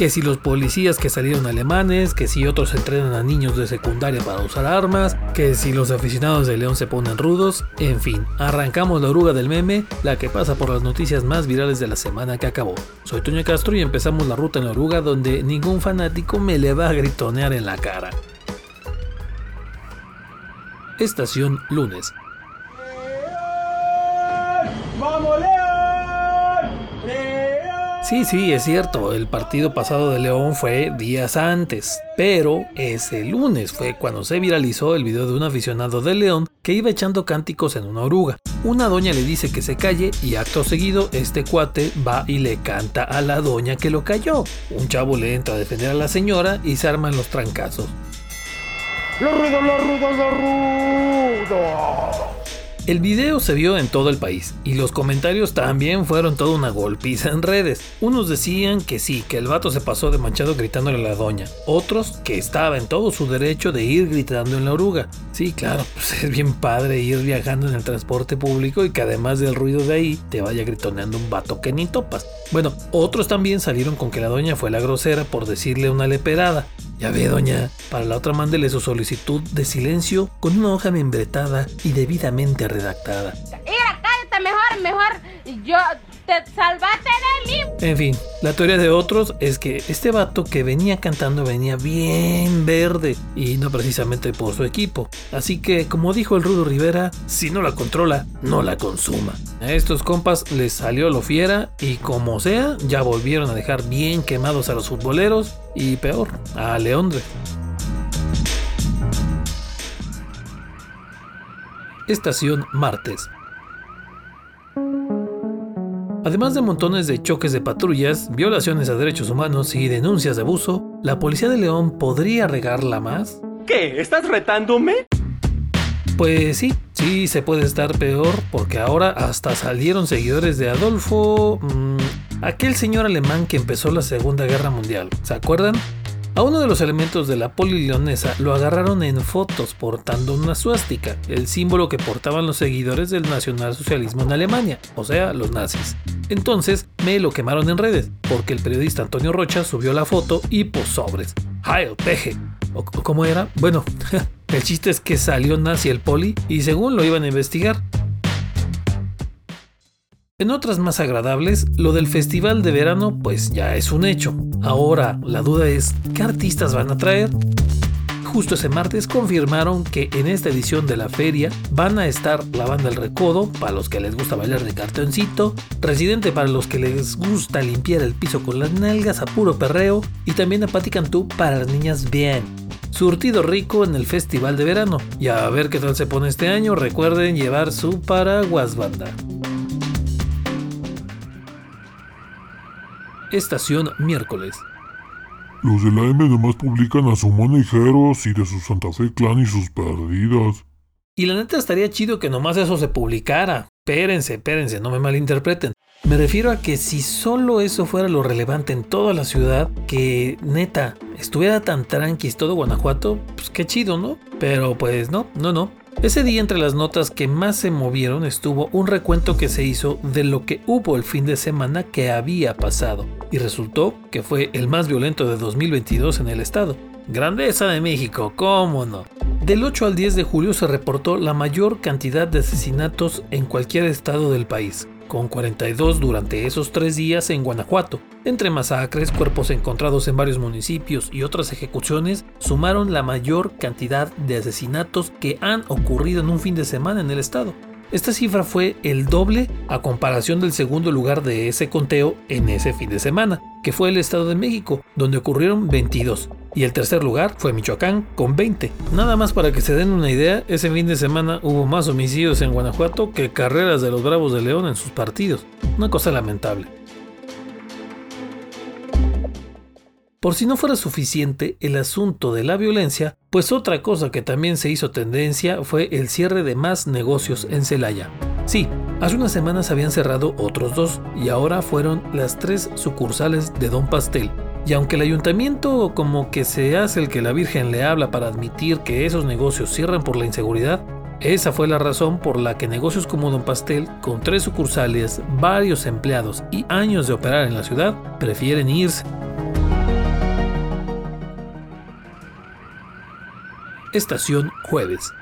que si los policías que salieron alemanes, que si otros entrenan a niños de secundaria para usar armas, que si los aficionados de León se ponen rudos, en fin, arrancamos la oruga del meme, la que pasa por las noticias más virales de la semana que acabó. Soy Toño Castro y empezamos la ruta en la oruga donde ningún fanático me le va a gritonear en la cara. Estación lunes. ¡Vamos, Sí, sí, es cierto, el partido pasado de León fue días antes, pero ese lunes fue cuando se viralizó el video de un aficionado de León que iba echando cánticos en una oruga. Una doña le dice que se calle y acto seguido este cuate va y le canta a la doña que lo cayó. Un chavo le entra a defender a la señora y se arman los trancazos. ¡Los rudos, los rudos, los rudos! El video se vio en todo el país y los comentarios también fueron toda una golpiza en redes. Unos decían que sí, que el vato se pasó de manchado gritándole a la doña. Otros que estaba en todo su derecho de ir gritando en la oruga. Sí, claro, pues es bien padre ir viajando en el transporte público y que además del ruido de ahí te vaya gritoneando un vato que ni topas. Bueno, otros también salieron con que la doña fue la grosera por decirle una leperada. Ya ve, doña, para la otra mándele su solicitud de silencio con una hoja membretada y debidamente redactada. Mira, cállate mejor, mejor. Yo te salvaste. En fin, la teoría de otros es que este vato que venía cantando venía bien verde y no precisamente por su equipo. Así que, como dijo el Rudo Rivera, si no la controla, no la consuma. A estos compas les salió lo fiera y como sea, ya volvieron a dejar bien quemados a los futboleros y peor, a Leondre. Estación Martes. Además de montones de choques de patrullas, violaciones a derechos humanos y denuncias de abuso, ¿la policía de León podría regarla más? ¿Qué? ¿Estás retándome? Pues sí, sí se puede estar peor porque ahora hasta salieron seguidores de Adolfo... Mmm, aquel señor alemán que empezó la Segunda Guerra Mundial. ¿Se acuerdan? A uno de los elementos de la poli leonesa lo agarraron en fotos portando una suástica, el símbolo que portaban los seguidores del nacionalsocialismo en Alemania, o sea, los nazis. Entonces me lo quemaron en redes, porque el periodista Antonio Rocha subió la foto y pues sobres. ¡Heil peje! ¿O cómo era? Bueno, el chiste es que salió nazi el poli y según lo iban a investigar, en otras más agradables, lo del festival de verano pues ya es un hecho. Ahora, la duda es, ¿qué artistas van a traer? Justo ese martes confirmaron que en esta edición de la feria van a estar la banda El Recodo, para los que les gusta bailar de cartoncito, Residente para los que les gusta limpiar el piso con las nalgas a puro perreo, y también a Patti para las niñas bien. Surtido rico en el festival de verano. Y a ver qué tal se pone este año, recuerden llevar su paraguas banda. Estación miércoles. Los de la M además publican a su Monejeros y de su Santa Fe Clan y sus perdidas. Y la neta estaría chido que nomás eso se publicara. Espérense, espérense, no me malinterpreten. Me refiero a que si solo eso fuera lo relevante en toda la ciudad, que neta, estuviera tan tranquis todo Guanajuato, pues qué chido, ¿no? Pero pues no, no, no. Ese día entre las notas que más se movieron estuvo un recuento que se hizo de lo que hubo el fin de semana que había pasado, y resultó que fue el más violento de 2022 en el estado. Grandeza de México, ¿cómo no? Del 8 al 10 de julio se reportó la mayor cantidad de asesinatos en cualquier estado del país, con 42 durante esos tres días en Guanajuato. Entre masacres, cuerpos encontrados en varios municipios y otras ejecuciones, sumaron la mayor cantidad de asesinatos que han ocurrido en un fin de semana en el estado. Esta cifra fue el doble a comparación del segundo lugar de ese conteo en ese fin de semana, que fue el Estado de México, donde ocurrieron 22, y el tercer lugar fue Michoacán con 20. Nada más para que se den una idea, ese fin de semana hubo más homicidios en Guanajuato que carreras de los Bravos de León en sus partidos. Una cosa lamentable. Por si no fuera suficiente el asunto de la violencia, pues otra cosa que también se hizo tendencia fue el cierre de más negocios en Celaya. Sí, hace unas semanas habían cerrado otros dos y ahora fueron las tres sucursales de Don Pastel. Y aunque el ayuntamiento como que se hace el que la Virgen le habla para admitir que esos negocios cierran por la inseguridad, esa fue la razón por la que negocios como Don Pastel, con tres sucursales, varios empleados y años de operar en la ciudad, prefieren irse. Estación Jueves.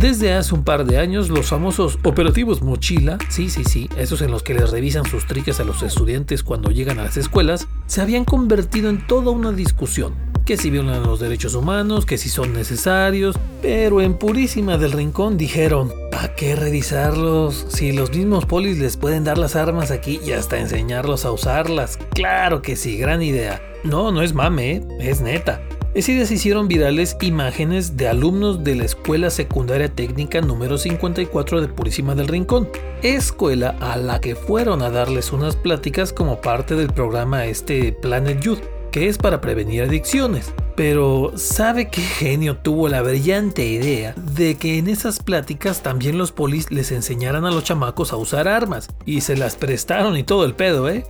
Desde hace un par de años, los famosos operativos mochila, sí, sí, sí, esos en los que les revisan sus triques a los estudiantes cuando llegan a las escuelas, se habían convertido en toda una discusión. Que si violan los derechos humanos, que si son necesarios, pero en Purísima del Rincón dijeron, ¿para qué revisarlos? Si los mismos polis les pueden dar las armas aquí y hasta enseñarlos a usarlas. Claro que sí, gran idea. No, no es mame, ¿eh? es neta. Ese día se hicieron virales imágenes de alumnos de la Escuela Secundaria Técnica número 54 de Purísima del Rincón, escuela a la que fueron a darles unas pláticas como parte del programa este Planet Youth, que es para prevenir adicciones. Pero ¿sabe qué genio tuvo la brillante idea de que en esas pláticas también los polis les enseñaran a los chamacos a usar armas? Y se las prestaron y todo el pedo, ¿eh?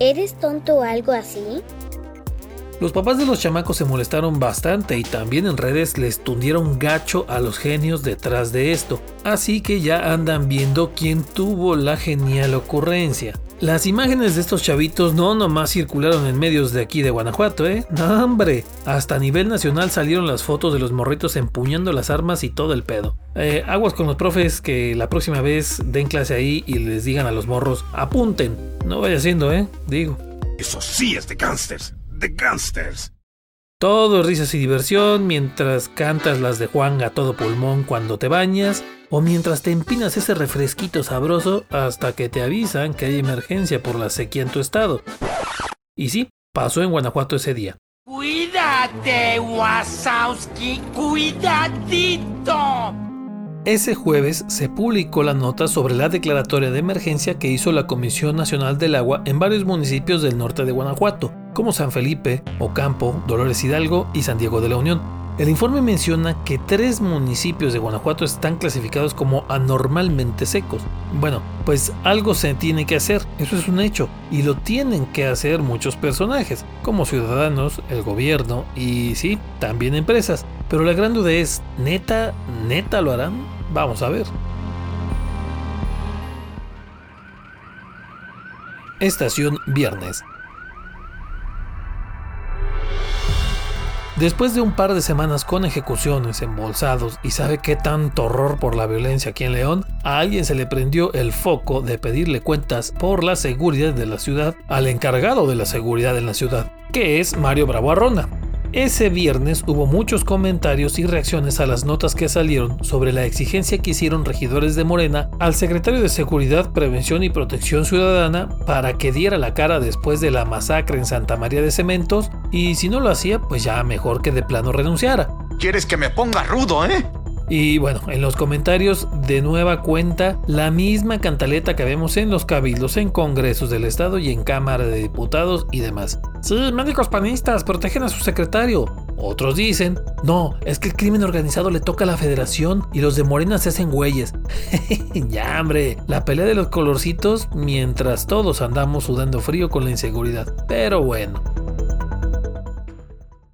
¿Eres tonto o algo así? Los papás de los chamacos se molestaron bastante y también en redes les tundieron gacho a los genios detrás de esto, así que ya andan viendo quién tuvo la genial ocurrencia. Las imágenes de estos chavitos no nomás circularon en medios de aquí de Guanajuato, ¿eh? ¡No, hombre! Hasta a nivel nacional salieron las fotos de los morritos empuñando las armas y todo el pedo. Eh, aguas con los profes que la próxima vez den clase ahí y les digan a los morros, apunten. No vaya siendo, ¿eh? Digo. Eso sí es de gangsters de gangsters. Todo risas y diversión mientras cantas las de Juan a todo pulmón cuando te bañas o mientras te empinas ese refresquito sabroso hasta que te avisan que hay emergencia por la sequía en tu estado. Y sí, pasó en Guanajuato ese día. Cuídate, Wasowski, cuidadito. Ese jueves se publicó la nota sobre la declaratoria de emergencia que hizo la Comisión Nacional del Agua en varios municipios del norte de Guanajuato, como San Felipe, Ocampo, Dolores Hidalgo y San Diego de la Unión. El informe menciona que tres municipios de Guanajuato están clasificados como anormalmente secos. Bueno, pues algo se tiene que hacer, eso es un hecho, y lo tienen que hacer muchos personajes, como ciudadanos, el gobierno y sí, también empresas. Pero la gran duda es, ¿neta, neta lo harán? Vamos a ver. Estación Viernes. Después de un par de semanas con ejecuciones, embolsados y sabe qué tanto horror por la violencia aquí en León, a alguien se le prendió el foco de pedirle cuentas por la seguridad de la ciudad al encargado de la seguridad en la ciudad, que es Mario Bravo Arrona. Ese viernes hubo muchos comentarios y reacciones a las notas que salieron sobre la exigencia que hicieron regidores de Morena al secretario de Seguridad, Prevención y Protección Ciudadana para que diera la cara después de la masacre en Santa María de Cementos y si no lo hacía, pues ya mejor que de plano renunciara. ¿Quieres que me ponga rudo, eh? Y bueno, en los comentarios de nueva cuenta, la misma cantaleta que vemos en los cabildos, en congresos del Estado y en Cámara de Diputados y demás. Sí, médicos panistas, protegen a su secretario. Otros dicen, no, es que el crimen organizado le toca a la federación y los de Morena se hacen güeyes. ya, hombre, la pelea de los colorcitos mientras todos andamos sudando frío con la inseguridad. Pero bueno.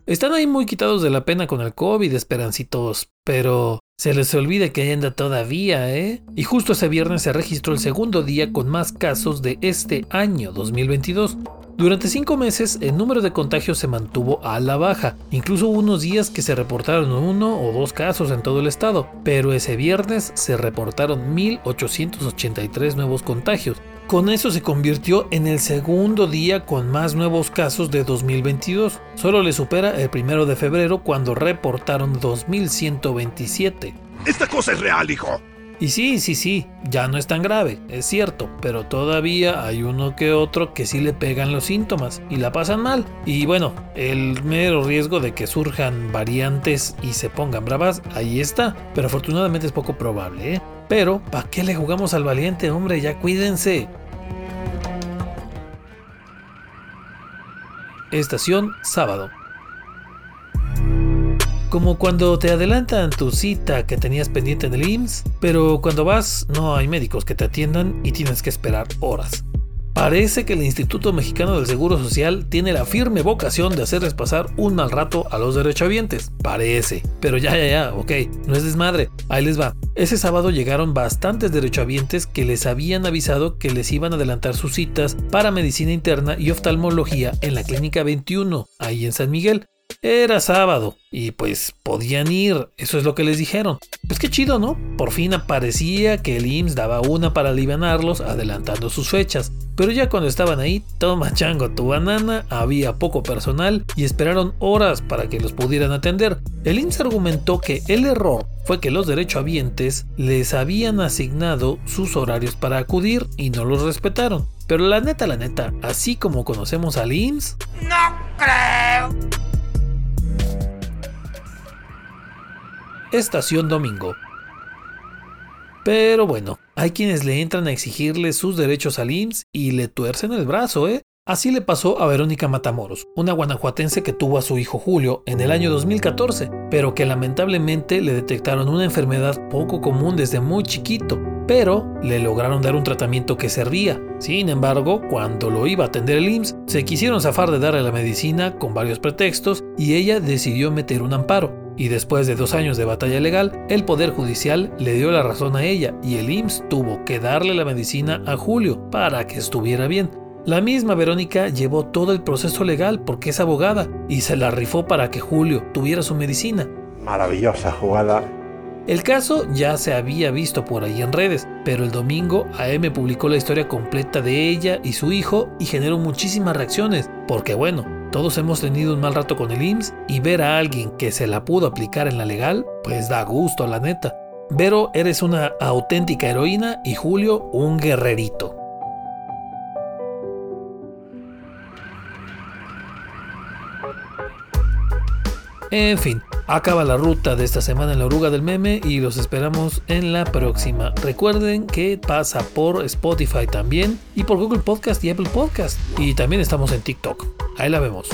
Están ahí muy quitados de la pena con el COVID, esperancitos, pero se les olvida que anda todavía, ¿eh? Y justo ese viernes se registró el segundo día con más casos de este año 2022. Durante cinco meses el número de contagios se mantuvo a la baja, incluso unos días que se reportaron uno o dos casos en todo el estado, pero ese viernes se reportaron 1.883 nuevos contagios, con eso se convirtió en el segundo día con más nuevos casos de 2022. Solo le supera el primero de febrero cuando reportaron 2127. Esta cosa es real, hijo. Y sí, sí, sí, ya no es tan grave, es cierto, pero todavía hay uno que otro que sí le pegan los síntomas y la pasan mal. Y bueno, el mero riesgo de que surjan variantes y se pongan bravas, ahí está, pero afortunadamente es poco probable, ¿eh? Pero, ¿para qué le jugamos al valiente, hombre? Ya cuídense. Estación sábado. Como cuando te adelantan tu cita que tenías pendiente en el IMSS, pero cuando vas no hay médicos que te atiendan y tienes que esperar horas. Parece que el Instituto Mexicano del Seguro Social tiene la firme vocación de hacerles pasar un mal rato a los derechohabientes. Parece. Pero ya, ya, ya, ok, no es desmadre. Ahí les va. Ese sábado llegaron bastantes derechohabientes que les habían avisado que les iban a adelantar sus citas para medicina interna y oftalmología en la Clínica 21, ahí en San Miguel. Era sábado y pues podían ir, eso es lo que les dijeron. Pues qué chido, ¿no? Por fin aparecía que el IMSS daba una para alivianarlos adelantando sus fechas. Pero ya cuando estaban ahí, toma chango tu banana, había poco personal y esperaron horas para que los pudieran atender. El IMSS argumentó que el error fue que los derechohabientes les habían asignado sus horarios para acudir y no los respetaron. Pero la neta, la neta, así como conocemos al IMSS... No creo. Estación Domingo. Pero bueno, hay quienes le entran a exigirle sus derechos al IMSS y le tuercen el brazo, ¿eh? Así le pasó a Verónica Matamoros, una guanajuatense que tuvo a su hijo Julio en el año 2014, pero que lamentablemente le detectaron una enfermedad poco común desde muy chiquito, pero le lograron dar un tratamiento que servía. Sin embargo, cuando lo iba a atender el IMSS, se quisieron zafar de darle la medicina con varios pretextos y ella decidió meter un amparo. Y después de dos años de batalla legal, el Poder Judicial le dio la razón a ella y el IMSS tuvo que darle la medicina a Julio para que estuviera bien. La misma Verónica llevó todo el proceso legal porque es abogada y se la rifó para que Julio tuviera su medicina. Maravillosa jugada. El caso ya se había visto por ahí en redes, pero el domingo AM publicó la historia completa de ella y su hijo y generó muchísimas reacciones, porque bueno, todos hemos tenido un mal rato con el IMSS y ver a alguien que se la pudo aplicar en la legal, pues da gusto, la neta. Vero, eres una auténtica heroína y Julio un guerrerito. En fin, acaba la ruta de esta semana en la oruga del meme y los esperamos en la próxima. Recuerden que pasa por Spotify también y por Google Podcast y Apple Podcast. Y también estamos en TikTok. Ahí la vemos.